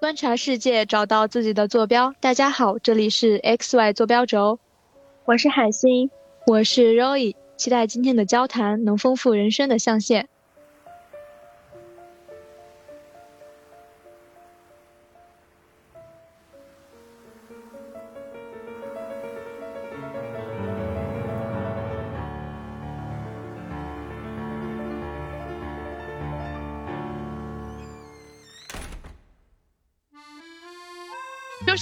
观察世界，找到自己的坐标。大家好，这里是 X Y 坐标轴，我是海星，我是 Roy，期待今天的交谈能丰富人生的象限。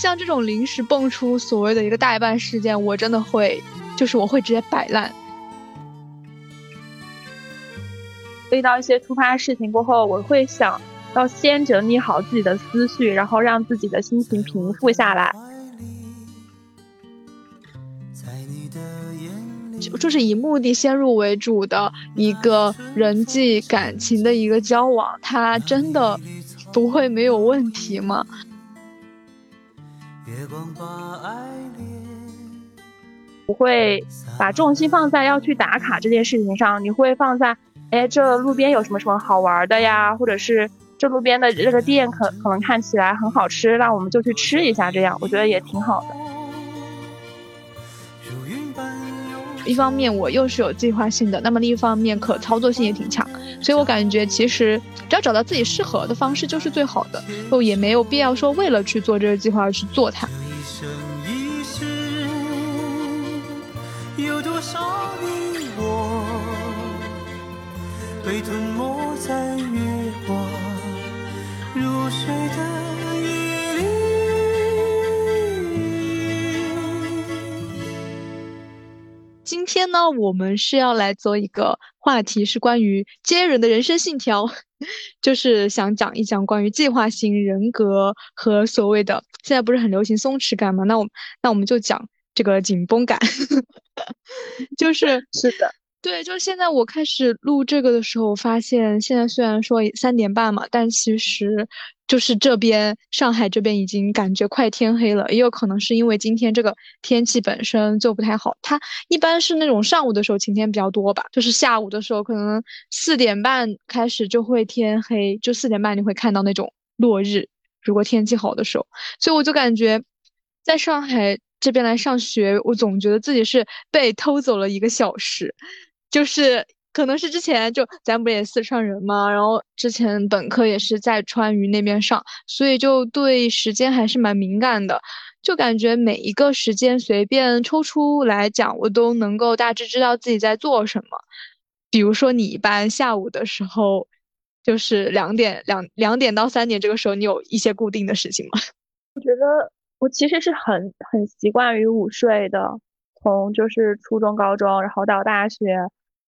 像这种临时蹦出所谓的一个代办事件，我真的会，就是我会直接摆烂。遇到一些突发事情过后，我会想要先整理好自己的思绪，然后让自己的心情平复下来。就就是以目的先入为主的一个人际感情的一个交往，它真的不会没有问题吗？不会把重心放在要去打卡这件事情上，你会放在，哎，这路边有什么什么好玩的呀？或者是这路边的这个店可可能看起来很好吃，那我们就去吃一下，这样我觉得也挺好的。一方面我又是有计划性的，那么另一方面可操作性也挺强，所以我感觉其实只要找到自己适合的方式就是最好的，就也没有必要说为了去做这个计划而去做它。被吞没在今天呢，我们是要来做一个话题，是关于接人的人生信条，就是想讲一讲关于计划型人格和所谓的现在不是很流行松弛感嘛？那我那我们就讲这个紧绷感，就是是的。对，就是现在我开始录这个的时候，我发现现在虽然说三点半嘛，但其实就是这边上海这边已经感觉快天黑了，也有可能是因为今天这个天气本身就不太好。它一般是那种上午的时候晴天比较多吧，就是下午的时候可能四点半开始就会天黑，就四点半你会看到那种落日。如果天气好的时候，所以我就感觉在上海这边来上学，我总觉得自己是被偷走了一个小时。就是可能是之前就咱不也四川人嘛，然后之前本科也是在川渝那边上，所以就对时间还是蛮敏感的，就感觉每一个时间随便抽出来讲，我都能够大致知道自己在做什么。比如说你一般下午的时候，就是两点两两点到三点这个时候，你有一些固定的事情吗？我觉得我其实是很很习惯于午睡的，从就是初中、高中，然后到大学。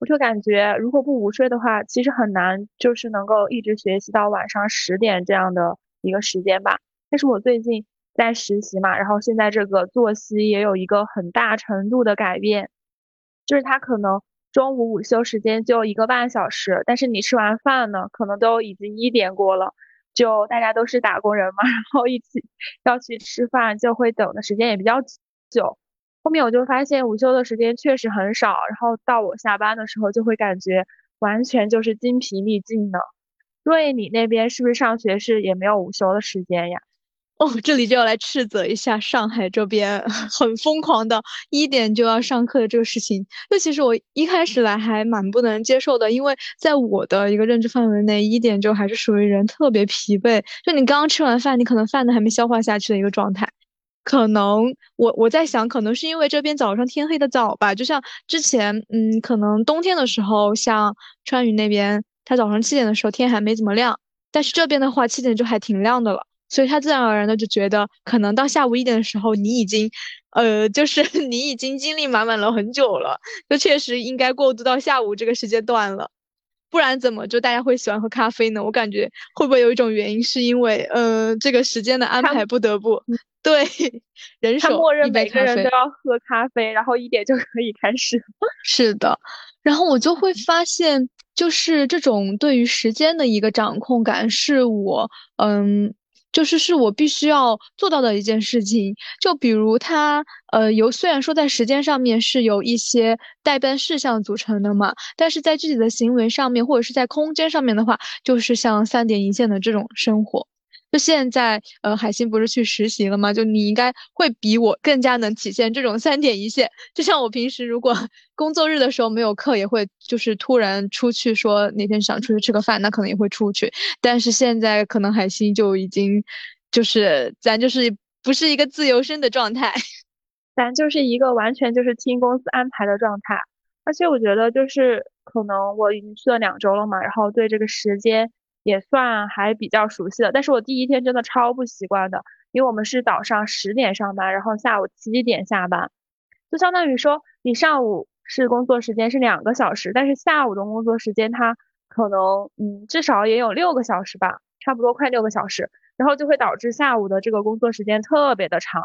我就感觉，如果不午睡的话，其实很难，就是能够一直学习到晚上十点这样的一个时间吧。但是我最近在实习嘛，然后现在这个作息也有一个很大程度的改变，就是他可能中午午休时间就一个半小时，但是你吃完饭呢，可能都已经一点过了，就大家都是打工人嘛，然后一起要去吃饭，就会等的时间也比较久。后面我就发现午休的时间确实很少，然后到我下班的时候就会感觉完全就是精疲力尽的。瑞，你那边是不是上学是也没有午休的时间呀？哦，这里就要来斥责一下上海这边 很疯狂的一点就要上课的这个事情。这其实我一开始来还蛮不能接受的，因为在我的一个认知范围内，一点就还是属于人特别疲惫，就你刚吃完饭，你可能饭都还没消化下去的一个状态。可能我我在想，可能是因为这边早上天黑的早吧，就像之前，嗯，可能冬天的时候，像川渝那边，它早上七点的时候天还没怎么亮，但是这边的话七点就还挺亮的了，所以他自然而然的就觉得，可能到下午一点的时候，你已经，呃，就是 你已经精力满满了很久了，就确实应该过渡到下午这个时间段了。不然怎么就大家会喜欢喝咖啡呢？我感觉会不会有一种原因，是因为呃这个时间的安排不得不对人手默认每个人都要喝咖啡，然后一点就可以开始。是的，然后我就会发现，就是这种对于时间的一个掌控感，是我嗯就是是我必须要做到的一件事情。就比如它，呃，由虽然说在时间上面是有一些代办事项组成的嘛，但是在具体的行为上面或者是在空间上面的话，就是像三点一线的这种生活。就现在，呃，海星不是去实习了吗？就你应该会比我更加能体现这种三点一线。就像我平时如果 工作日的时候没有课，也会就是突然出去说哪天想出去吃个饭，那可能也会出去。但是现在可能海星就已经就是咱就是不是一个自由身的状态，咱就是一个完全就是听公司安排的状态。而且我觉得就是可能我已经去了两周了嘛，然后对这个时间。也算还比较熟悉的，但是我第一天真的超不习惯的，因为我们是早上十点上班，然后下午七点下班，就相当于说你上午是工作时间是两个小时，但是下午的工作时间它可能嗯至少也有六个小时吧，差不多快六个小时，然后就会导致下午的这个工作时间特别的长。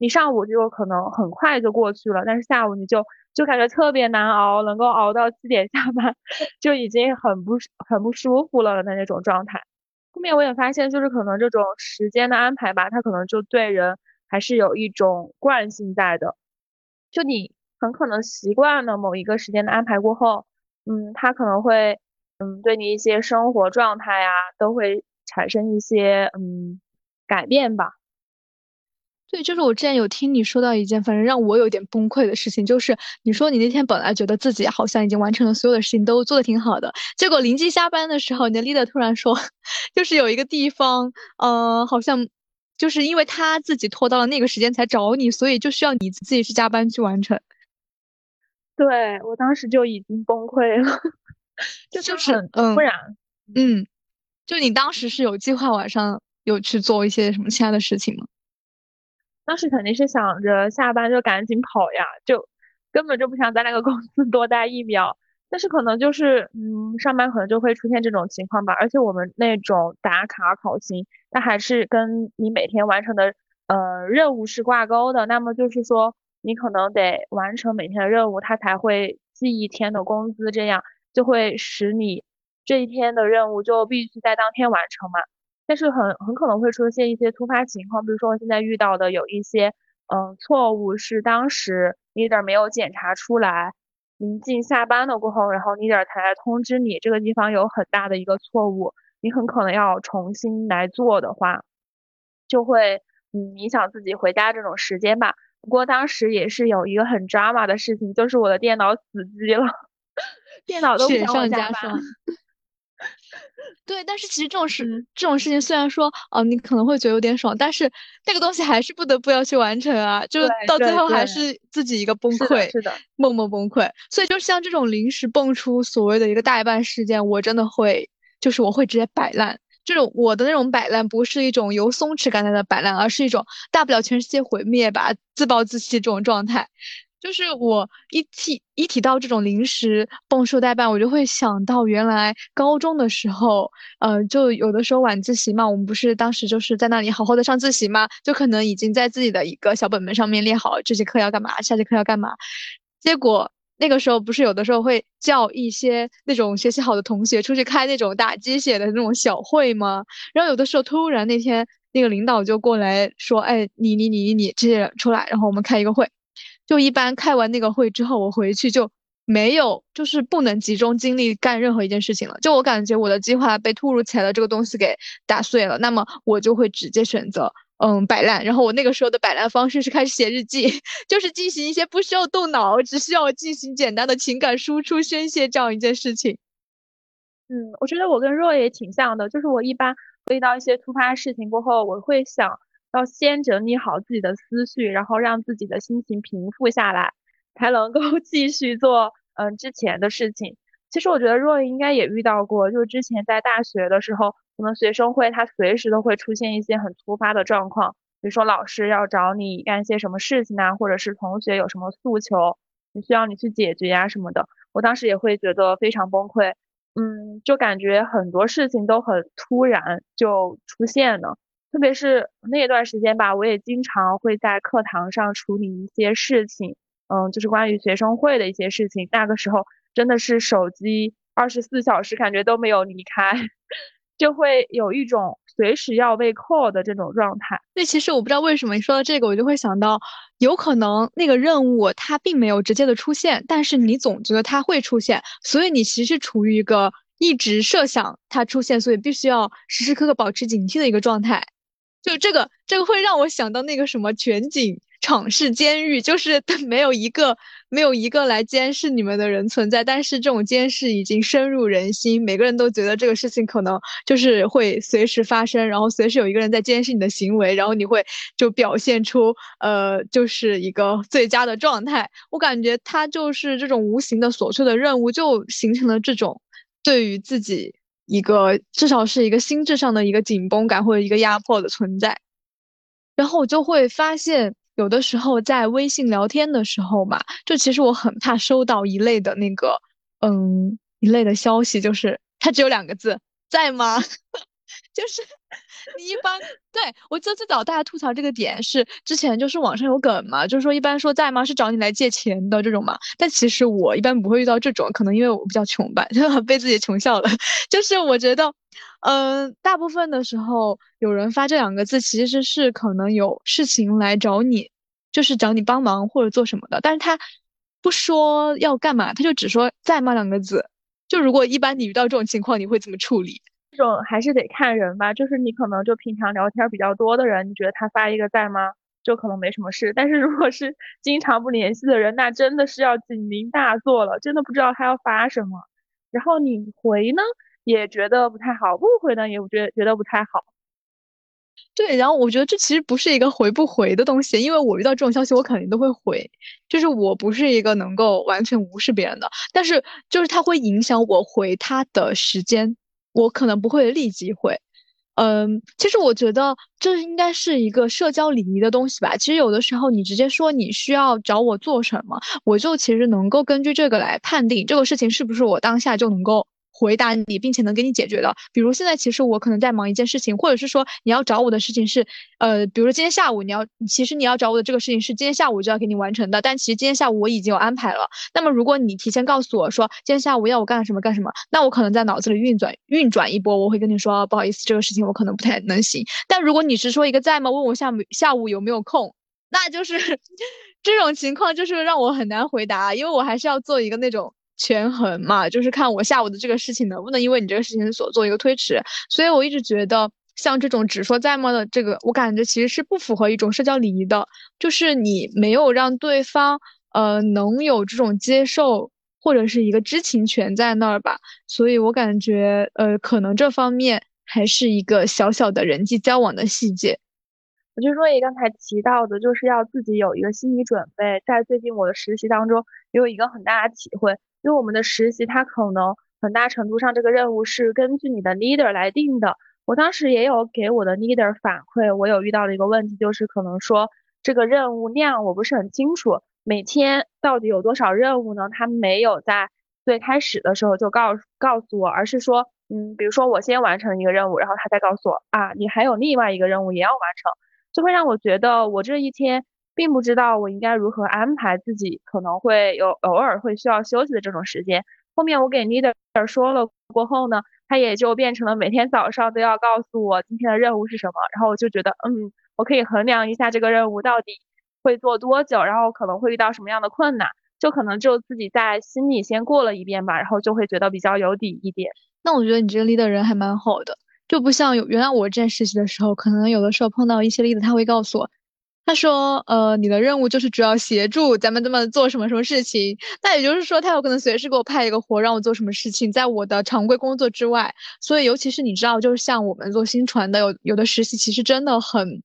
你上午就可能很快就过去了，但是下午你就就感觉特别难熬，能够熬到七点下班 就已经很不很不舒服了的那种状态。后面我也发现，就是可能这种时间的安排吧，它可能就对人还是有一种惯性在的。就你很可能习惯了某一个时间的安排过后，嗯，它可能会嗯对你一些生活状态呀都会产生一些嗯改变吧。对，就是我之前有听你说到一件，反正让我有点崩溃的事情，就是你说你那天本来觉得自己好像已经完成了所有的事情，都做的挺好的，结果临近下班的时候，你的 leader 突然说，就是有一个地方，呃，好像就是因为他自己拖到了那个时间才找你，所以就需要你自己去加班去完成。对我当时就已经崩溃了，就是嗯，不然，嗯，就你当时是有计划晚上有去做一些什么其他的事情吗？当时肯定是想着下班就赶紧跑呀，就根本就不想在那个公司 多待一秒。但是可能就是，嗯，上班可能就会出现这种情况吧。而且我们那种打卡考勤，它还是跟你每天完成的呃任务是挂钩的。那么就是说，你可能得完成每天的任务，它才会记一天的工资，这样就会使你这一天的任务就必须在当天完成嘛。但是很很可能会出现一些突发情况，比如说我现在遇到的有一些，嗯，错误是当时 leader 没有检查出来，临近下班了过后，然后 leader 才来通知你这个地方有很大的一个错误，你很可能要重新来做的话，就会嗯影响自己回家这种时间吧。不过当时也是有一个很 drama 的事情，就是我的电脑死机了，电脑都不想加班。对，但是其实这种事，这种事情虽然说，哦，你可能会觉得有点爽，但是那个东西还是不得不要去完成啊，就到最后还是自己一个崩溃，是的，默默崩溃。所以就像这种临时蹦出所谓的一个代办事件，我真的会，就是我会直接摆烂。这种我的那种摆烂，不是一种由松弛感来的摆烂，而是一种大不了全世界毁灭吧，自暴自弃这种状态。就是我一提一提到这种临时蹦出代办，我就会想到原来高中的时候，呃，就有的时候晚自习嘛，我们不是当时就是在那里好好的上自习嘛，就可能已经在自己的一个小本本上面列好这节课要干嘛，下节课要干嘛。结果那个时候不是有的时候会叫一些那种学习好的同学出去开那种打鸡血的那种小会吗？然后有的时候突然那天那个领导就过来说，哎，你你你你这些人出来，然后我们开一个会。就一般开完那个会之后，我回去就没有，就是不能集中精力干任何一件事情了。就我感觉我的计划被突如其来的这个东西给打碎了，那么我就会直接选择嗯摆烂。然后我那个时候的摆烂方式是开始写日记，就是进行一些不需要动脑，只需要进行简单的情感输出宣泄这样一件事情。嗯，我觉得我跟若也挺像的，就是我一般遇到一些突发事情过后，我会想。要先整理好自己的思绪，然后让自己的心情平复下来，才能够 继续做嗯之前的事情。其实我觉得若应该也遇到过，就是之前在大学的时候，可能学生会他随时都会出现一些很突发的状况，比如说老师要找你干些什么事情啊，或者是同学有什么诉求，你需要你去解决呀什么的。我当时也会觉得非常崩溃，嗯，就感觉很多事情都很突然就出现了。特别是那段时间吧，我也经常会在课堂上处理一些事情，嗯，就是关于学生会的一些事情。那个时候真的是手机二十四小时感觉都没有离开，就会有一种随时要被 call 的这种状态。那其实我不知道为什么你说到这个，我就会想到，有可能那个任务它并没有直接的出现，但是你总觉得它会出现，所以你其实处于一个一直设想它出现，所以必须要时时刻刻保持警惕的一个状态。就这个，这个会让我想到那个什么全景。场式监狱就是没有一个没有一个来监视你们的人存在，但是这种监视已经深入人心，每个人都觉得这个事情可能就是会随时发生，然后随时有一个人在监视你的行为，然后你会就表现出呃就是一个最佳的状态。我感觉他就是这种无形的琐碎的任务，就形成了这种对于自己一个至少是一个心智上的一个紧绷感或者一个压迫的存在，然后我就会发现。有的时候在微信聊天的时候嘛，就其实我很怕收到一类的那个，嗯，一类的消息，就是它只有两个字，在吗？就是你一般对我记得最早大家吐槽这个点是之前就是网上有梗嘛，就是说一般说在吗是找你来借钱的这种嘛，但其实我一般不会遇到这种，可能因为我比较穷吧，就 被自己穷笑了。就是我觉得，嗯，大部分的时候有人发这两个字，其实是可能有事情来找你，就是找你帮忙或者做什么的，但是他不说要干嘛，他就只说在吗两个字。就如果一般你遇到这种情况，你会怎么处理？这种还是得看人吧，就是你可能就平常聊天比较多的人，你觉得他发一个在吗，就可能没什么事。但是如果是 经常不联系的人，那真的是要警铃大作了，真的不知道他要发什么。然后你回呢，也觉得不太好；不回呢，也觉得觉得不太好。对，然后我觉得这其实不是一个回不回的东西，因为我遇到这种消息，我肯定都会回。就是我不是一个能够完全无视别人的，但是就是它会影响我回他的时间。我可能不会立即回，嗯，其实我觉得这应该是一个社交礼仪的东西吧。其实有的时候你直接说你需要找我做什么，我就其实能够根据这个来判定这个事情是不是我当下就能够。回答你，并且能给你解决的，比如现在其实我可能在忙一件事情，或者是说你要找我的事情是，呃，比如说今天下午你要，其实你要找我的这个事情是今天下午就要给你完成的，但其实今天下午我已经有安排了。那么如果你提前告诉我说今天下午要我干什么干什么，那我可能在脑子里运转运转一波，我会跟你说不好意思，这个事情我可能不太能行。但如果你是说一个在吗？问我下午下午有没有空，那就是 这种情况就是让我很难回答，因为我还是要做一个那种。权衡嘛，就是看我下午的这个事情能不能因为你这个事情所做一个推迟，所以我一直觉得像这种只说在吗的这个，我感觉其实是不符合一种社交礼仪的，就是你没有让对方呃能有这种接受或者是一个知情权在那儿吧，所以我感觉呃可能这方面还是一个小小的人际交往的细节。我就说你刚才提到的，就是要自己有一个心理准备，在最近我的实习当中也有一个很大的体会。因为我们的实习，它可能很大程度上这个任务是根据你的 leader 来定的。我当时也有给我的 leader 反馈，我有遇到的一个问题，就是可能说这个任务量我不是很清楚，每天到底有多少任务呢？他没有在最开始的时候就告告诉我，而是说，嗯，比如说我先完成一个任务，然后他再告诉我啊，你还有另外一个任务也要完成，就会让我觉得我这一天。并不知道我应该如何安排自己，可能会有偶尔会需要休息的这种时间。后面我给 leader 说了过后呢，他也就变成了每天早上都要告诉我今天的任务是什么。然后我就觉得，嗯，我可以衡量一下这个任务到底会做多久，然后可能会遇到什么样的困难，就可能就自己在心里先过了一遍吧，然后就会觉得比较有底一点。那我觉得你这个 leader 人还蛮好的，就不像有原来我之前实习的时候，可能有的时候碰到一些 leader，他会告诉我。他说：“呃，你的任务就是主要协助咱们这么做什么什么事情。那也就是说，他有可能随时给我派一个活，让我做什么事情，在我的常规工作之外。所以，尤其是你知道，就是像我们做新传的，有有的实习其实真的很。”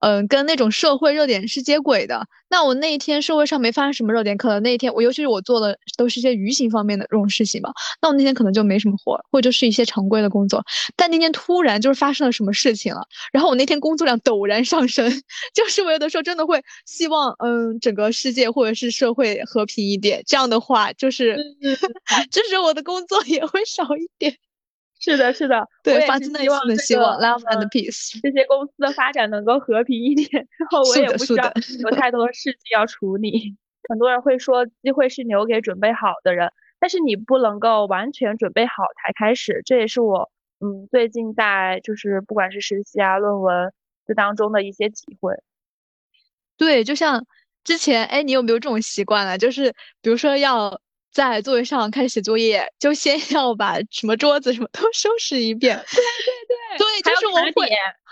嗯，跟那种社会热点是接轨的。那我那一天社会上没发生什么热点，可能那一天我，尤其是我做的都是一些舆情方面的这种事情嘛。那我那天可能就没什么活，或者是一些常规的工作。但那天突然就是发生了什么事情了，然后我那天工作量陡然上升，就是我有的时候真的会希望，嗯，整个世界或者是社会和平一点。这样的话，就是，就是我的工作也会少一点。是的，是的，对，发自内心的希望，love and peace，这些公司的发展能够和平一点，然后我也不需要有太多的事情要处理。很多人会说，机会是留给准备好的人，但是你不能够完全准备好才开始，这也是我嗯，最近在就是不管是实习啊、论文这当中的一些体会。对，就像之前，哎，你有没有这种习惯啊？就是比如说要在座位上开始写作业，就先 要把什么桌子什么都收拾一遍。对 对对，对，就是我会。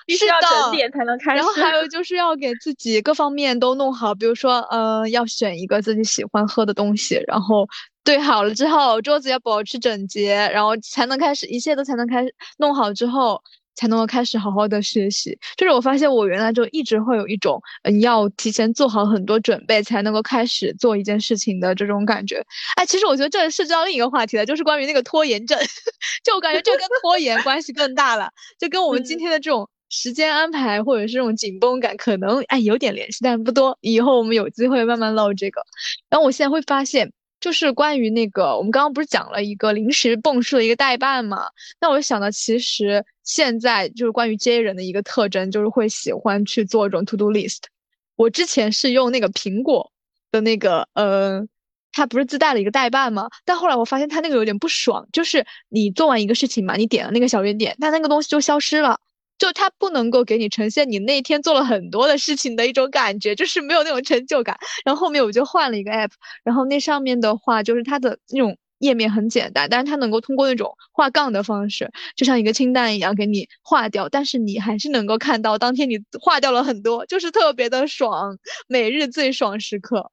必须要整点才能开始。然后还有就是要给自己各方面都弄好，比如说，呃，要选一个自己喜欢喝的东西，然后对好了之后，桌子要保持整洁，然后才能开始，一切都才能开始弄好之后，才能够开始好好的学习。就是我发现我原来就一直会有一种，嗯，要提前做好很多准备才能够开始做一件事情的这种感觉。哎，其实我觉得这是到另一个话题了，就是关于那个拖延症，就我感觉这跟拖延关系更大了，就跟我们今天的这种。时间安排或者是这种紧绷感，可能哎有点联系，但不多。以后我们有机会慢慢唠这个。然后我现在会发现，就是关于那个，我们刚刚不是讲了一个临时蹦出的一个代办嘛？那我就想到，其实现在就是关于 J 人的一个特征，就是会喜欢去做这种 To Do List。我之前是用那个苹果的那个，呃，它不是自带了一个代办吗？但后来我发现它那个有点不爽，就是你做完一个事情嘛，你点了那个小圆点，但那个东西就消失了。就它不能够给你呈现你那天做了很多的事情的一种感觉，就是没有那种成就感。然后后面我就换了一个 app，然后那上面的话就是它的那种页面很简单，但是它能够通过那种画杠的方式，就像一个清单一样给你划掉，但是你还是能够看到当天你划掉了很多，就是特别的爽，每日最爽时刻。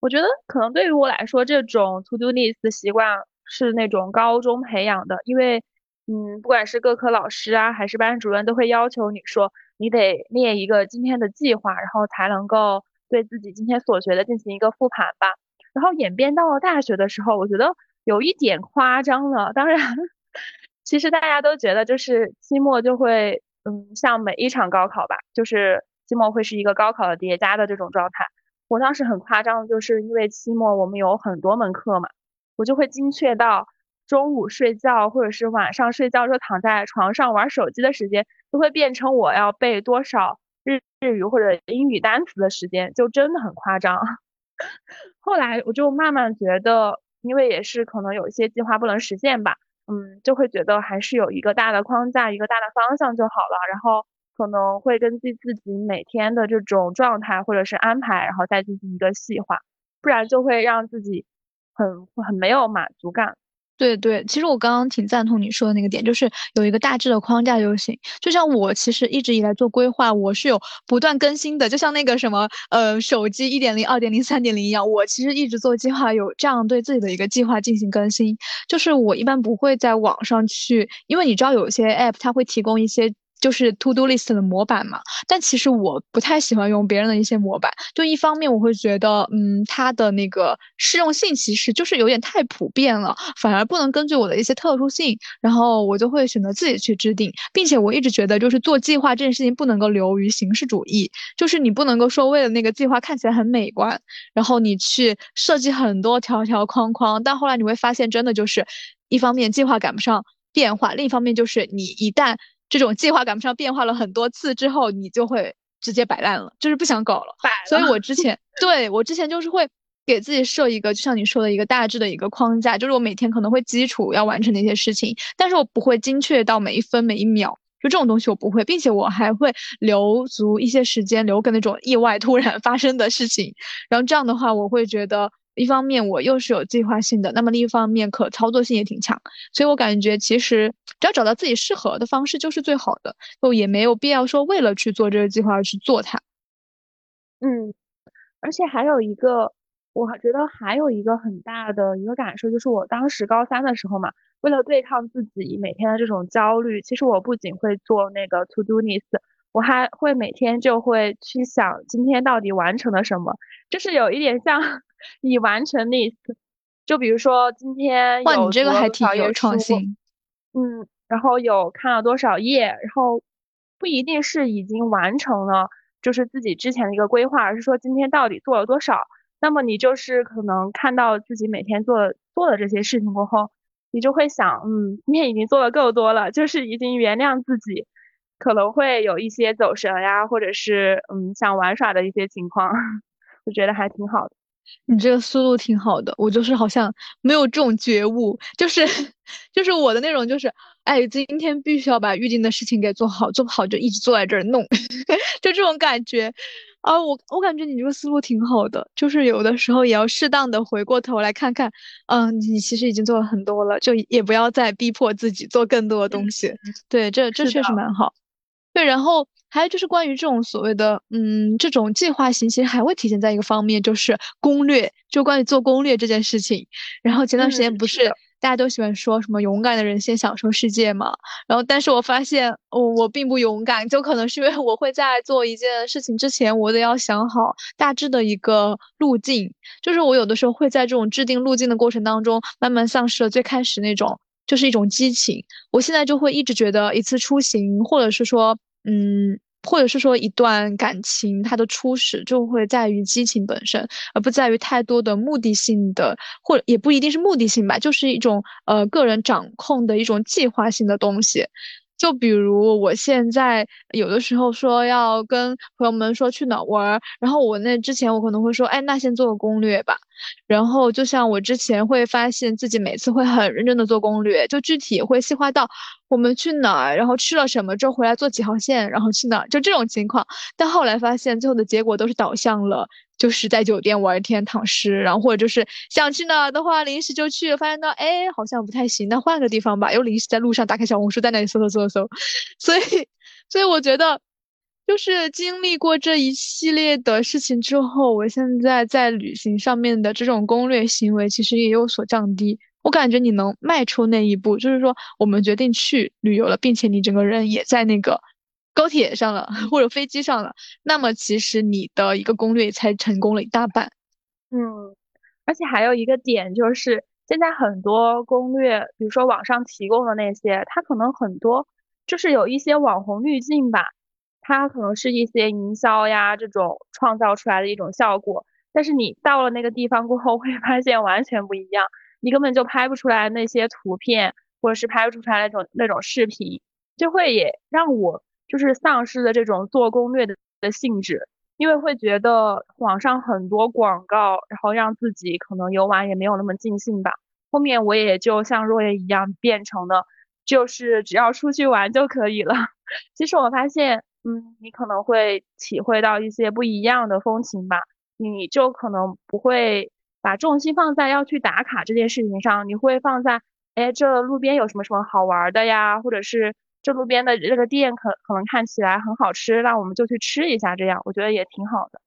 我觉得可能对于我来说，这种 to do list 的习惯是那种高中培养的，因为。嗯，不管是各科老师啊，还是班主任，都会要求你说，你得列一个今天的计划，然后才能够对自己今天所学的进行一个复盘吧。然后演变到了大学的时候，我觉得有一点夸张了。当然，其实大家都觉得就是期末就会，嗯，像每一场高考吧，就是期末会是一个高考的叠加的这种状态。我当时很夸张的，就是因为期末我们有很多门课嘛，我就会精确到。中午睡觉，或者是晚上睡觉，时候躺在床上玩手机的时间，都会变成我要背多少日日语或者英语单词的时间，就真的很夸张。后来我就慢慢觉得，因为也是可能有一些计划不能实现吧，嗯，就会觉得还是有一个大的框架，一个大的方向就好了。然后可能会根据自己每天的这种状态或者是安排，然后再进行一个细化，不然就会让自己很很没有满足感。对对，其实我刚刚挺赞同你说的那个点，就是有一个大致的框架就行。就像我其实一直以来做规划，我是有不断更新的，就像那个什么呃手机一点零、二点零、三点零一样，我其实一直做计划，有这样对自己的一个计划进行更新。就是我一般不会在网上去，因为你知道有些 app 它会提供一些。就是 To Do List 的模板嘛，但其实我不太喜欢用别人的一些模板。就一方面，我会觉得，嗯，它的那个适用性其实就是有点太普遍了，反而不能根据我的一些特殊性，然后我就会选择自己去制定。并且我一直觉得，就是做计划这件事情不能够流于形式主义，就是你不能够说为了那个计划看起来很美观，然后你去设计很多条条框框，但后来你会发现，真的就是一方面计划赶不上变化，另一方面就是你一旦这种计划赶不上变化了很多次之后，你就会直接摆烂了，就是不想搞了。所以我之前对我之前就是会给自己设一个，就像你说的一个大致的一个框架，就是我每天可能会基础要完成的一些事情，但是我不会精确到每一分每一秒，就这种东西我不会，并且我还会留足一些时间留给那种意外突然发生的事情，然后这样的话我会觉得。一方面我又是有计划性的，那么另一方面可操作性也挺强，所以我感觉其实只要找到自己适合的方式就是最好的，就也没有必要说为了去做这个计划而去做它。嗯，而且还有一个，我觉得还有一个很大的一个感受，就是我当时高三的时候嘛，为了对抗自己每天的这种焦虑，其实我不仅会做那个 to do list，我还会每天就会去想今天到底完成了什么，就是有一点像。已完成 list，就比如说今天哇，你这个还挺有创新，嗯，然后有看了多少页，然后不一定是已经完成了，就是自己之前的一个规划，而是说今天到底做了多少。那么你就是可能看到自己每天做做的这些事情过后，你就会想，嗯，今天已经做的够多了，就是已经原谅自己，可能会有一些走神呀，或者是嗯想玩耍的一些情况，我觉得还挺好的。你这个思路挺好的，我就是好像没有这种觉悟，就是 就是我的那种就是，哎，今天必须要把预定的事情给做好，做不好就一直坐在这儿弄，就这种感觉。啊，我我感觉你这个思路挺好的，就是有的时候也要适当的回过头来看看，嗯，你其实已经做了很多了，就也不要再逼迫自己做更多的东西。对，这这确实蛮好。对，然后还有就是关于这种所谓的，嗯，这种计划型，其实还会体现在一个方面，就是攻略，就关于做攻略这件事情。然后前段时间不是。大家都喜欢说什么勇敢的人先享受世界嘛，然后但是我发现我我并不勇敢，就可能是因为我会在做一件事情之前，我得要想好大致的一个路径，就是我有的时候会在这种制定路径的过程当中，慢慢丧失了最开始那种就是一种激情。我现在就会一直觉得一次出行，或者是说，嗯。或者是说一段感情，它的初始就会在于激情本身，而不在于太多的目的性的，或者也不一定是目的性吧，就是一种呃个人掌控的一种计划性的东西。就比如我现在有的时候说要跟朋友们说去哪玩，然后我那之前我可能会说，哎，那先做个攻略吧。然后就像我之前会发现自己每次会很认真的做攻略，就具体会细化到我们去哪儿，然后吃了什么之后回来坐几号线，然后去哪儿，就这种情况。但后来发现最后的结果都是导向了，就是在酒店玩一天躺尸，然后或者就是想去哪儿的话临时就去，发现到哎好像不太行，那换个地方吧，又临时在路上打开小红书在那里搜搜搜搜，所以所以我觉得。就是经历过这一系列的事情之后，我现在在旅行上面的这种攻略行为其实也有所降低。我感觉你能迈出那一步，就是说我们决定去旅游了，并且你整个人也在那个高铁上了 或者飞机上了，那么其实你的一个攻略才成功了一大半。嗯，而且还有一个点就是，现在很多攻略，比如说网上提供的那些，它可能很多就是有一些网红滤镜吧。它可能是一些营销呀这种创造出来的一种效果，但是你到了那个地方过后，会发现完全不一样，你根本就拍不出来那些图片，或者是拍不出来那种那种视频，就会也让我就是丧失了这种做攻略的的性质，因为会觉得网上很多广告，然后让自己可能游玩也没有那么尽兴吧。后面我也就像若叶一样，变成了就是只要出去玩就可以了。其实我发现。嗯，你可能会体会到一些不一样的风情吧，你就可能不会把重心放在要去打卡这件事情上，你会放在，哎，这路边有什么什么好玩的呀，或者是这路边的这个店可可能看起来很好吃，那我们就去吃一下，这样我觉得也挺好的。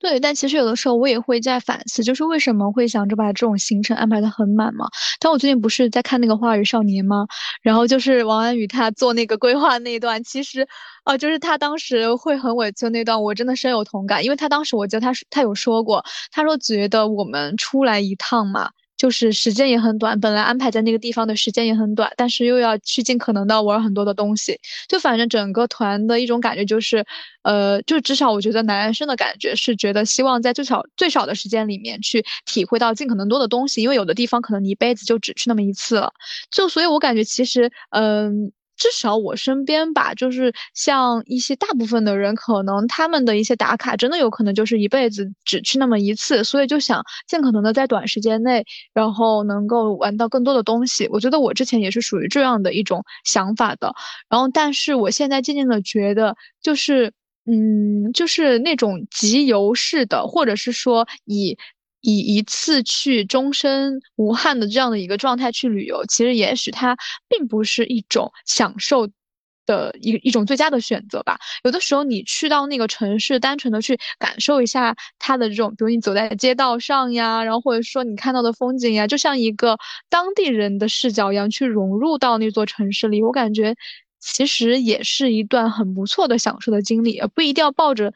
对，但其实有的时候我也会在反思，就是为什么会想着把这种行程安排的很满嘛？但我最近不是在看那个《花儿与少年》吗？然后就是王安宇他做那个规划那一段，其实，呃，就是他当时会很委屈那段，我真的深有同感，因为他当时我记得他他有说过，他说觉得我们出来一趟嘛。就是时间也很短，本来安排在那个地方的时间也很短，但是又要去尽可能的玩很多的东西，就反正整个团的一种感觉就是，呃，就至少我觉得男生的感觉是觉得希望在最少最少的时间里面去体会到尽可能多的东西，因为有的地方可能你一辈子就只去那么一次了，就所以我感觉其实，嗯。至少我身边吧，就是像一些大部分的人，可能他们的一些打卡真的有可能就是一辈子只去那么一次，所以就想尽可能的在短时间内，然后能够玩到更多的东西。我觉得我之前也是属于这样的一种想法的，然后但是我现在渐渐的觉得，就是嗯，就是那种集邮式的，或者是说以。以一次去终身无憾的这样的一个状态去旅游，其实也许它并不是一种享受的一一种最佳的选择吧。有的时候你去到那个城市，单纯的去感受一下它的这种，比如你走在街道上呀，然后或者说你看到的风景呀，就像一个当地人的视角一样去融入到那座城市里，我感觉其实也是一段很不错的享受的经历，而不一定要抱着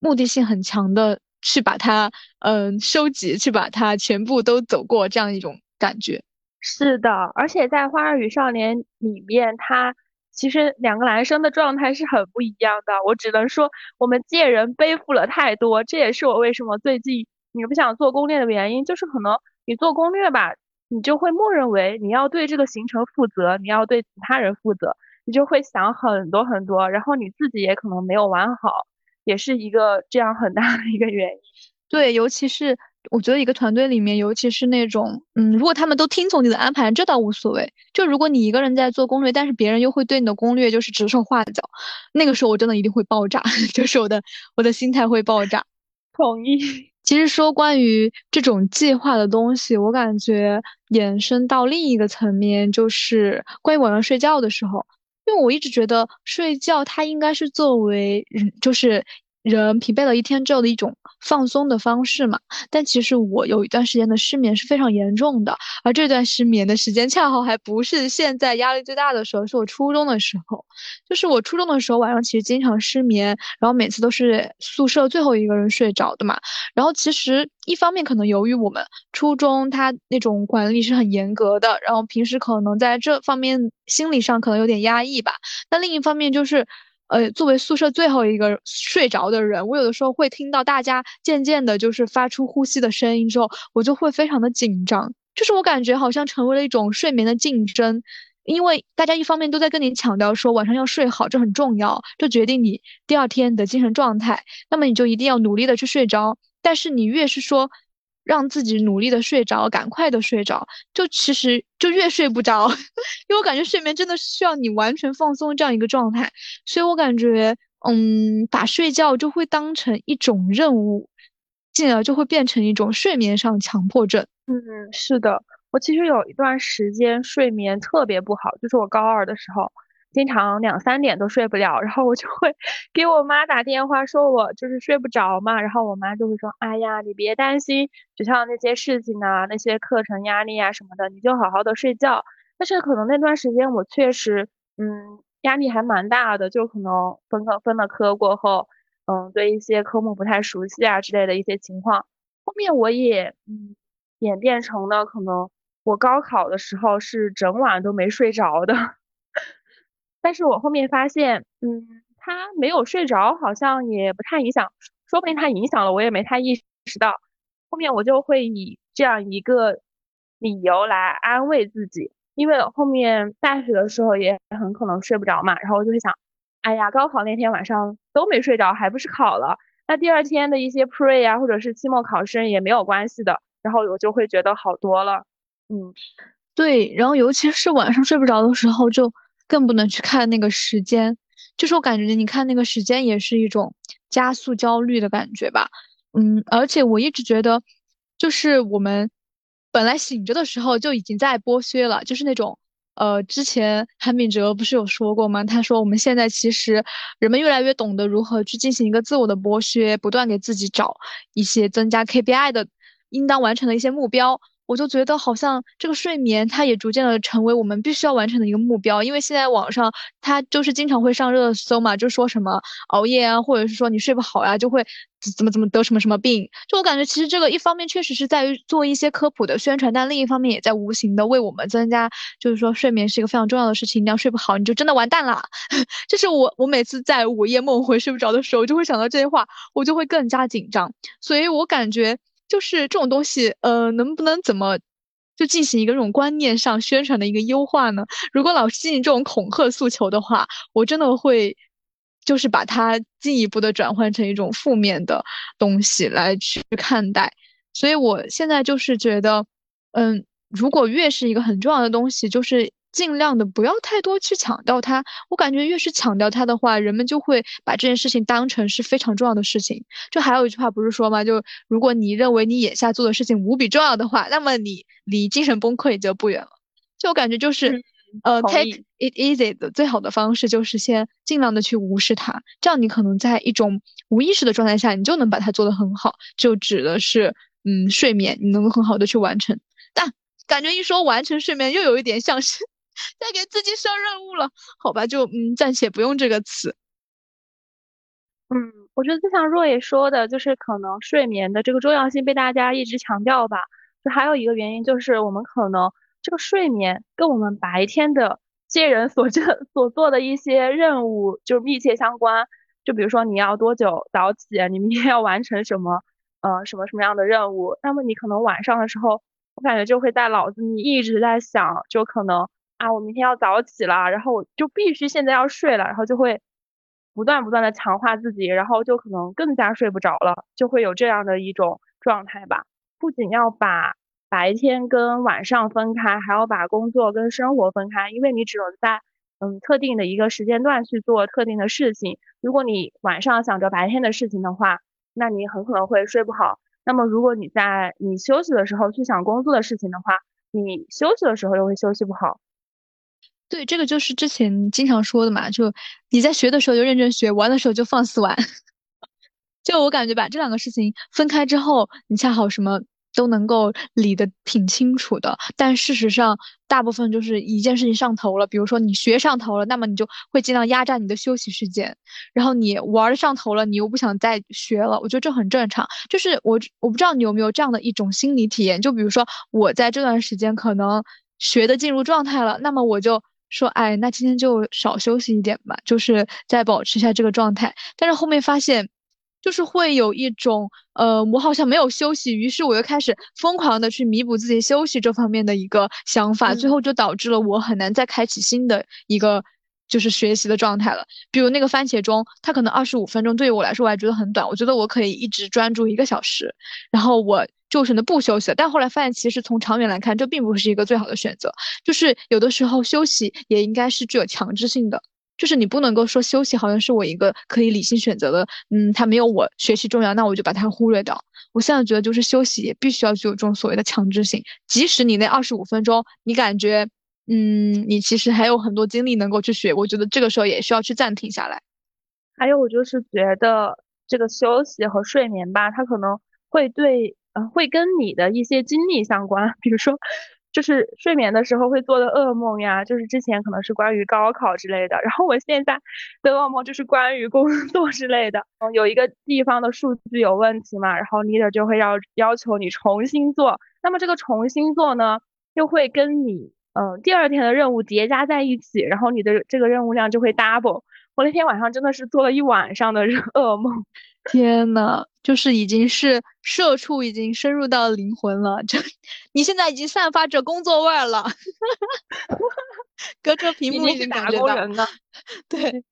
目的性很强的。去把它，嗯，收集，去把它全部都走过，这样一种感觉。是的，而且在《花儿与少年》里面，他其实两个男生的状态是很不一样的。我只能说，我们借人背负了太多，这也是我为什么最近你不想做攻略的原因。就是可能你做攻略吧，你就会默认为你要对这个行程负责，你要对其他人负责，你就会想很多很多，然后你自己也可能没有玩好。也是一个这样很大的一个原因，对，尤其是我觉得一个团队里面，尤其是那种，嗯，如果他们都听从你的安排，这倒无所谓。就如果你一个人在做攻略，但是别人又会对你的攻略就是指手画脚，那个时候我真的一定会爆炸，就是我的我的心态会爆炸。同意。其实说关于这种计划的东西，我感觉延伸到另一个层面，就是关于晚上睡觉的时候，因为我一直觉得睡觉它应该是作为人，就是。人疲惫了一天之后的一种放松的方式嘛，但其实我有一段时间的失眠是非常严重的，而这段失眠的时间恰好还不是现在压力最大的时候，是我初中的时候，就是我初中的时候晚上其实经常失眠，然后每次都是宿舍最后一个人睡着的嘛，然后其实一方面可能由于我们初中他那种管理是很严格的，然后平时可能在这方面心理上可能有点压抑吧，那另一方面就是。呃，作为宿舍最后一个睡着的人，我有的时候会听到大家渐渐的，就是发出呼吸的声音之后，我就会非常的紧张，就是我感觉好像成为了一种睡眠的竞争，因为大家一方面都在跟你强调说晚上要睡好，这很重要，这决定你第二天的精神状态，那么你就一定要努力的去睡着，但是你越是说。让自己努力的睡着，赶快的睡着，就其实就越睡不着，因为我感觉睡眠真的是需要你完全放松这样一个状态，所以我感觉，嗯，把睡觉就会当成一种任务，进而就会变成一种睡眠上强迫症。嗯，是的，我其实有一段时间睡眠特别不好，就是我高二的时候。经常两三点都睡不了，然后我就会 给我妈打电话，说我就是睡不着嘛，然后我妈就会说，哎呀，你别担心学校那些事情啊，那些课程压力啊什么的，你就好好的睡觉。但是可能那段时间我确实，嗯，压力还蛮大的，就可能分科分了科过后，嗯，对一些科目不太熟悉啊之类的一些情况，后面我也，嗯，演变成了可能我高考的时候是整晚都没睡着的。但是我后面发现，嗯，他没有睡着，好像也不太影响，说不定他影响了，我也没太意识到。后面我就会以这样一个理由来安慰自己，因为后面大学的时候也很可能睡不着嘛，然后我就会想，哎呀，高考那天晚上都没睡着，还不是考了？那第二天的一些 pre 啊，或者是期末考试也没有关系的，然后我就会觉得好多了。嗯，对，然后尤其是晚上睡不着的时候就。更不能去看那个时间，就是我感觉你看那个时间也是一种加速焦虑的感觉吧。嗯，而且我一直觉得，就是我们本来醒着的时候就已经在剥削了，就是那种呃，之前韩炳哲不是有说过吗？他说我们现在其实人们越来越懂得如何去进行一个自我的剥削，不断给自己找一些增加 KPI 的应当完成的一些目标。我就觉得好像这个睡眠，它也逐渐的成为我们必须要完成的一个目标，因为现在网上它就是经常会上热搜嘛，就说什么熬夜啊，或者是说你睡不好呀，就会怎么怎么得什么什么病。就我感觉，其实这个一方面确实是在于做一些科普的宣传，但另一方面也在无形的为我们增加，就是说睡眠是一个非常重要的事情，你要睡不好，你就真的完蛋了。这是我我每次在午夜梦回睡不着的时候，就会想到这些话，我就会更加紧张。所以我感觉。就是这种东西，呃，能不能怎么就进行一个这种观念上宣传的一个优化呢？如果老是进行这种恐吓诉求的话，我真的会就是把它进一步的转换成一种负面的东西来去看待。所以我现在就是觉得，嗯，如果越是一个很重要的东西，就是。尽量的不要太多去强调它，我感觉越是强调它的话，人们就会把这件事情当成是非常重要的事情。就还有一句话不是说吗？就如果你认为你眼下做的事情无比重要的话，那么你离精神崩溃也就不远了。就我感觉就是，呃，take it easy 的最好的方式就是先尽量的去无视它，这样你可能在一种无意识的状态下，你就能把它做得很好。就指的是，嗯，睡眠你能够很好的去完成。但感觉一说完成睡眠，又有一点像是。在给自己设任务了，好吧，就嗯，暂且不用这个词。嗯，我觉得就像若野说的，就是可能睡眠的这个重要性被大家一直强调吧。就还有一个原因就是，我们可能这个睡眠跟我们白天的接人所这 所做的一些任务就密切相关。就比如说你要多久早起，你明天要完成什么，呃，什么什么样的任务，那么你可能晚上的时候，我感觉就会在脑子里一直在想，就可能。啊，我明天要早起了，然后我就必须现在要睡了，然后就会不断不断的强化自己，然后就可能更加睡不着了，就会有这样的一种状态吧。不仅要把白天跟晚上分开，还要把工作跟生活分开，因为你只能在嗯特定的一个时间段去做特定的事情。如果你晚上想着白天的事情的话，那你很可能会睡不好。那么如果你在你休息的时候去想工作的事情的话，你休息的时候又会休息不好。对，这个就是之前经常说的嘛，就你在学的时候就认真学，玩的时候就放肆玩。就我感觉把这两个事情分开之后，你恰好什么都能够理得挺清楚的。但事实上，大部分就是一件事情上头了，比如说你学上头了，那么你就会尽量压榨你的休息时间。然后你玩上头了，你又不想再学了，我觉得这很正常。就是我我不知道你有没有这样的一种心理体验，就比如说我在这段时间可能学的进入状态了，那么我就。说，哎，那今天就少休息一点吧，就是再保持一下这个状态。但是后面发现，就是会有一种，呃，我好像没有休息，于是我又开始疯狂的去弥补自己休息这方面的一个想法，最后就导致了我很难再开启新的一个就是学习的状态了。比如那个番茄钟，它可能二十五分钟对于我来说我还觉得很短，我觉得我可以一直专注一个小时，然后我。就选择不休息了，但后来发现，其实从长远来看，这并不是一个最好的选择。就是有的时候休息也应该是具有强制性的，就是你不能够说休息好像是我一个可以理性选择的，嗯，它没有我学习重要，那我就把它忽略掉。我现在觉得，就是休息也必须要具有这种所谓的强制性，即使你那二十五分钟，你感觉，嗯，你其实还有很多精力能够去学，我觉得这个时候也需要去暂停下来。还有，我就是觉得这个休息和睡眠吧，它可能会对。呃，会跟你的一些经历相关，比如说，就是睡眠的时候会做的噩梦呀，就是之前可能是关于高考之类的，然后我现在的噩梦就是关于工作之类的。嗯，有一个地方的数据有问题嘛，然后 leader 就会要要求你重新做，那么这个重新做呢，又会跟你嗯第二天的任务叠加在一起，然后你的这个任务量就会 double。我那天晚上真的是做了一晚上的 噩梦。天呐，就是已经是社畜，已经深入到灵魂了。就你现在已经散发着工作味儿了，隔着屏幕已经打工人了。对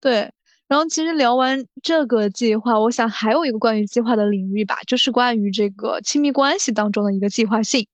对，然后其实聊完这个计划，我想还有一个关于计划的领域吧，就是关于这个亲密关系当中的一个计划性。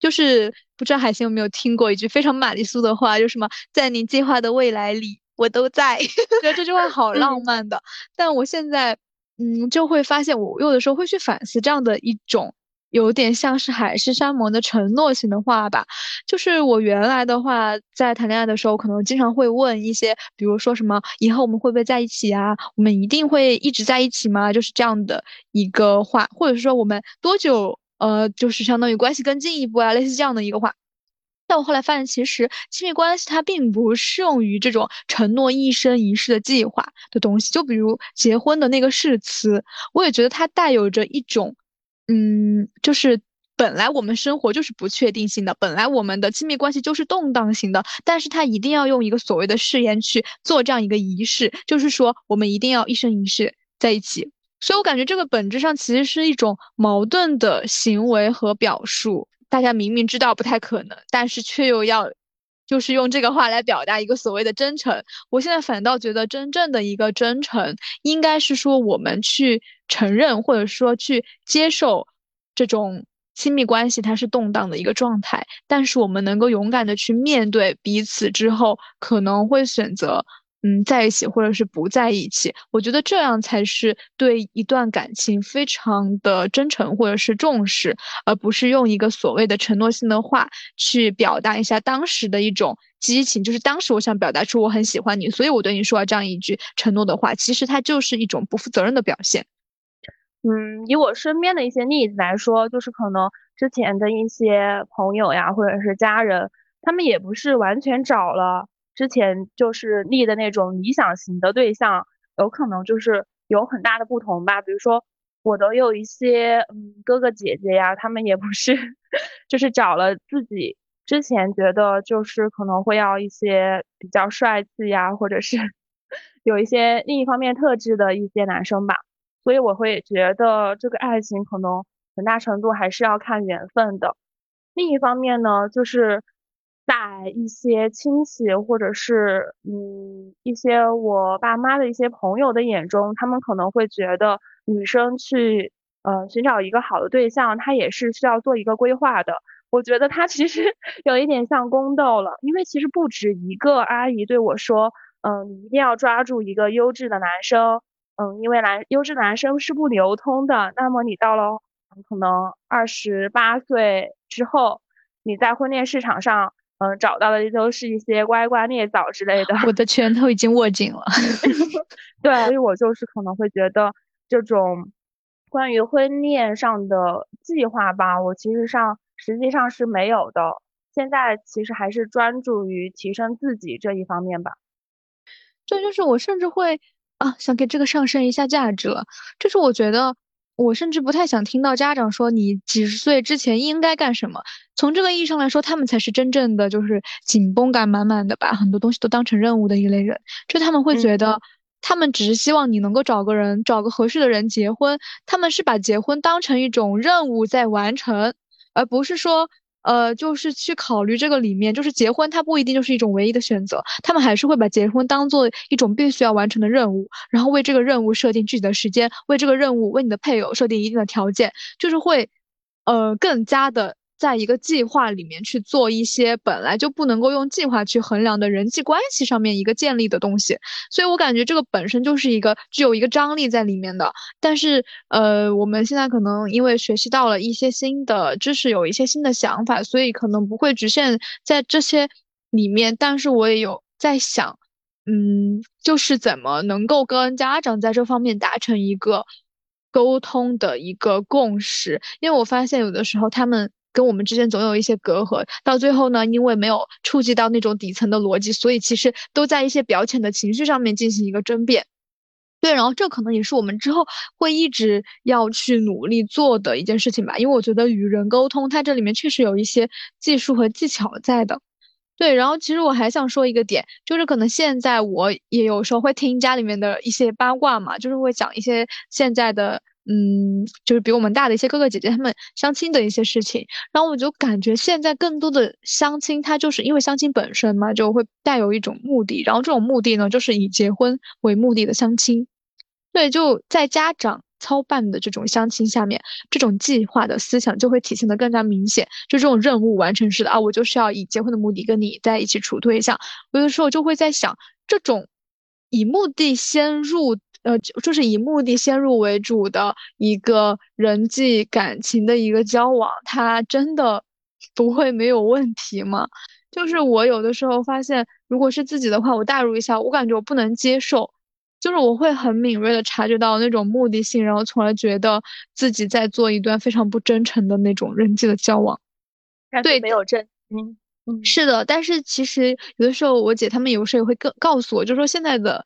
就是不知道海星有没有听过一句非常玛丽苏的话，就什么在你计划的未来里。我都在，觉得这句话好浪漫的。但我现在，嗯，就会发现，我有的时候会去反思这样的一种，有点像是海誓山盟的承诺型的话吧。就是我原来的话，在谈恋爱的时候，可能经常会问一些，比如说什么以后我们会不会在一起啊？我们一定会一直在一起吗？就是这样的一个话，或者是说我们多久，呃，就是相当于关系更进一步啊，类似这样的一个话。但我后来发现，其实亲密关系它并不适用于这种承诺一生一世的计划的东西。就比如结婚的那个誓词，我也觉得它带有着一种，嗯，就是本来我们生活就是不确定性的，本来我们的亲密关系就是动荡型的，但是它一定要用一个所谓的誓言去做这样一个仪式，就是说我们一定要一生一世在一起。所以我感觉这个本质上其实是一种矛盾的行为和表述。大家明明知道不太可能，但是却又要，就是用这个话来表达一个所谓的真诚。我现在反倒觉得，真正的一个真诚，应该是说我们去承认，或者说去接受这种亲密关系它是动荡的一个状态，但是我们能够勇敢的去面对彼此之后，可能会选择。嗯，在一起或者是不在一起，我觉得这样才是对一段感情非常的真诚或者是重视，而不是用一个所谓的承诺性的话去表达一下当时的一种激情。就是当时我想表达出我很喜欢你，所以我对你说了这样一句承诺的话，其实它就是一种不负责任的表现。嗯，以我身边的一些例子来说，就是可能之前的一些朋友呀，或者是家人，他们也不是完全找了。之前就是立的那种理想型的对象，有可能就是有很大的不同吧。比如说，我的有一些嗯哥哥姐姐呀，他们也不是，就是找了自己之前觉得就是可能会要一些比较帅气呀，或者是 有一些另一方面特质的一些男生吧。所以我会觉得这个爱情可能很大程度还是要看缘分的。另一方面呢，就是。在一些亲戚或者是嗯一些我爸妈的一些朋友的眼中，他们可能会觉得女生去呃，寻找一个好的对象，她也是需要做一个规划的。我觉得他其实 有一点像宫斗了，因为其实不止一个阿姨对我说，嗯，你一定要抓住一个优质的男生，嗯，因为男优质男生是不流通的。那么你到了可能二十八岁之后，你在婚恋市场上，嗯，找到的都是一些歪瓜裂枣之类的。我的拳头已经握紧了。对，所以我就是可能会觉得这种关于婚恋上的计划吧，我其实上。实际上是没有的。现在其实还是专注于提升自己这一方面吧。这，就是我甚至会啊，想给这个上升一下价值了。就是我觉得，我甚至不太想听到家长说你几十岁之前应该干什么。从这个意义上来说，他们才是真正的就是紧绷感满满的，把很多东西都当成任务的一类人。就他们会觉得，他们只是希望你能够找个人，找个合适的人结婚。他们是把结婚当成一种任务在完成。而不是说，呃，就是去考虑这个里面，就是结婚它不一定就是一种唯一的选择，他们还是会把结婚当做一种必须要完成的任务，然后为这个任务设定具体的时间，为这个任务为你的配偶设定一定的条件，就是会，呃，更加的。在一个计划里面去做一些本来就不能够用计划去衡量的人际关系上面一个建立的东西，所以我感觉这个本身就是一个具有一个张力在里面的。但是，呃，我们现在可能因为学习到了一些新的知识，有一些新的想法，所以可能不会局限在这些里面。但是我也有在想，嗯，就是怎么能够跟家长在这方面达成一个沟通的一个共识，因为我发现有的时候他们。跟我们之间总有一些隔阂，到最后呢，因为没有触及到那种底层的逻辑，所以其实都在一些表浅的情绪上面进行一个争辩。对，然后这可能也是我们之后会一直要去努力做的一件事情吧，因为我觉得与人沟通，它这里面确实有一些技术和技巧在的。对，然后其实我还想说一个点，就是可能现在我也有时候会听家里面的一些八卦嘛，就是会讲一些现在的。嗯，就是比我们大的一些哥哥姐姐他们相亲的一些事情，然后我就感觉现在更多的相亲，它就是因为相亲本身嘛，就会带有一种目的，然后这种目的呢，就是以结婚为目的的相亲。对，就在家长操办的这种相亲下面，这种计划的思想就会体现的更加明显，就这种任务完成式的啊，我就是要以结婚的目的跟你在一起处对象。有的时候就会在想，这种以目的先入。呃，就就是以目的先入为主的一个人际感情的一个交往，它真的不会没有问题吗？就是我有的时候发现，如果是自己的话，我代入一下，我感觉我不能接受，就是我会很敏锐的察觉到那种目的性，然后从而觉得自己在做一段非常不真诚的那种人际的交往。对，没有真，嗯嗯，是的，但是其实有的时候，我姐他们有时候也会告告诉我，就说现在的。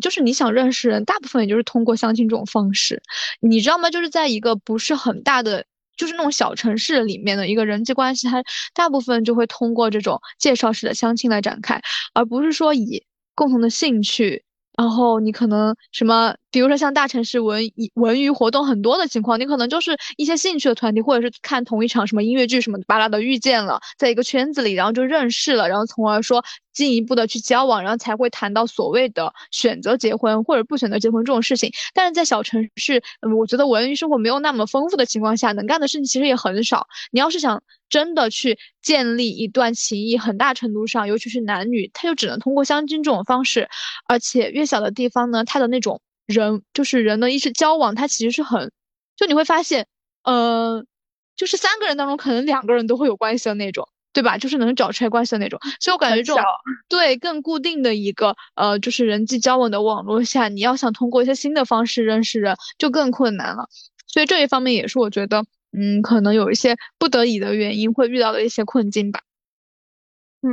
就是你想认识人，大部分也就是通过相亲这种方式，你知道吗？就是在一个不是很大的，就是那种小城市里面的一个人际关系，它大部分就会通过这种介绍式的相亲来展开，而不是说以共同的兴趣。然后你可能什么，比如说像大城市文文娱活动很多的情况，你可能就是一些兴趣的团体，或者是看同一场什么音乐剧什么巴拉的遇见了，在一个圈子里，然后就认识了，然后从而说进一步的去交往，然后才会谈到所谓的选择结婚或者不选择结婚这种事情。但是在小城市，我觉得文娱生活没有那么丰富的情况下，能干的事情其实也很少。你要是想。真的去建立一段情谊，很大程度上，尤其是男女，他就只能通过相亲这种方式。而且越小的地方呢，他的那种人，就是人的一些交往，它其实是很，就你会发现，呃，就是三个人当中可能两个人都会有关系的那种，对吧？就是能找出来关系的那种。所以我感觉这种对更固定的一个呃，就是人际交往的网络下，你要想通过一些新的方式认识人，就更困难了。所以这一方面也是我觉得。嗯，可能有一些不得已的原因会遇到的一些困境吧。嗯，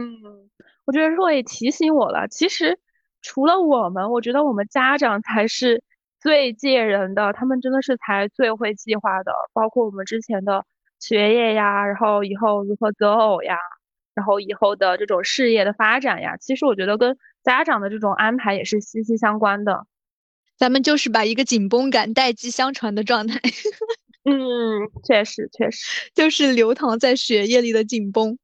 我觉得若也提醒我了。其实除了我们，我觉得我们家长才是最借人的，他们真的是才最会计划的。包括我们之前的学业呀，然后以后如何择偶呀，然后以后的这种事业的发展呀，其实我觉得跟家长的这种安排也是息息相关的。咱们就是把一个紧绷感代际相传的状态。嗯，确实确实，就是流淌在血液里的紧绷。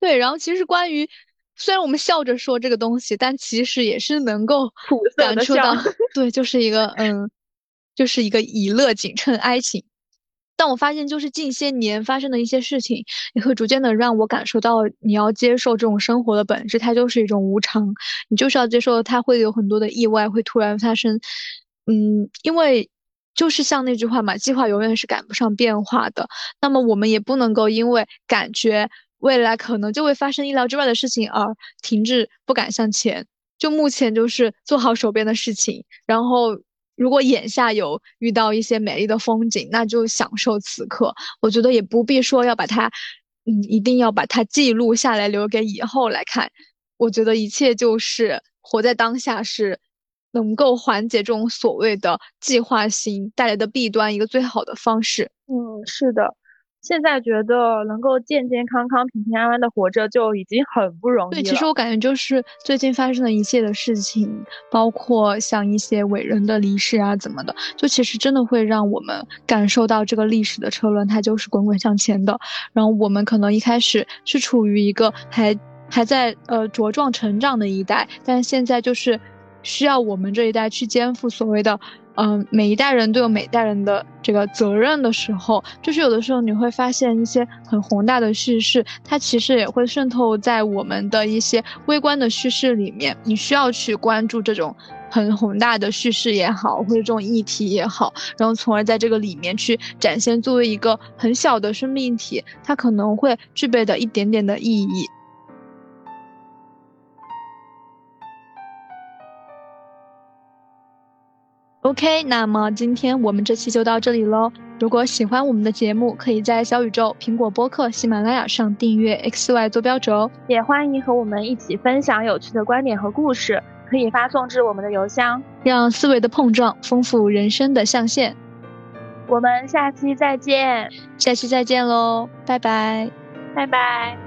对，然后其实关于，虽然我们笑着说这个东西，但其实也是能够感受到，对，就是一个嗯，就是一个以乐景衬哀情。但我发现，就是近些年发生的一些事情，也会逐渐的让我感受到，你要接受这种生活的本质，它就是一种无常，你就是要接受它会有很多的意外会突然发生。嗯，因为就是像那句话嘛，计划永远是赶不上变化的。那么我们也不能够因为感觉未来可能就会发生意料之外的事情而停滞不敢向前。就目前就是做好手边的事情，然后。如果眼下有遇到一些美丽的风景，那就享受此刻。我觉得也不必说要把它，嗯，一定要把它记录下来，留给以后来看。我觉得一切就是活在当下，是能够缓解这种所谓的计划性带来的弊端一个最好的方式。嗯，是的。现在觉得能够健健康康、平平安安的活着就已经很不容易了。对，其实我感觉就是最近发生的一切的事情，包括像一些伟人的离世啊，怎么的，就其实真的会让我们感受到这个历史的车轮它就是滚滚向前的。然后我们可能一开始是处于一个还还在呃茁壮成长的一代，但现在就是需要我们这一代去肩负所谓的。嗯，每一代人都有每一代人的这个责任的时候，就是有的时候你会发现一些很宏大的叙事，它其实也会渗透在我们的一些微观的叙事里面。你需要去关注这种很宏大的叙事也好，或者这种议题也好，然后从而在这个里面去展现作为一个很小的生命体，它可能会具备的一点点的意义。OK，那么今天我们这期就到这里喽。如果喜欢我们的节目，可以在小宇宙、苹果播客、喜马拉雅上订阅 XY 坐标轴，也欢迎和我们一起分享有趣的观点和故事，可以发送至我们的邮箱，让思维的碰撞丰富人生的象限。我们下期再见，下期再见喽，拜拜，拜拜。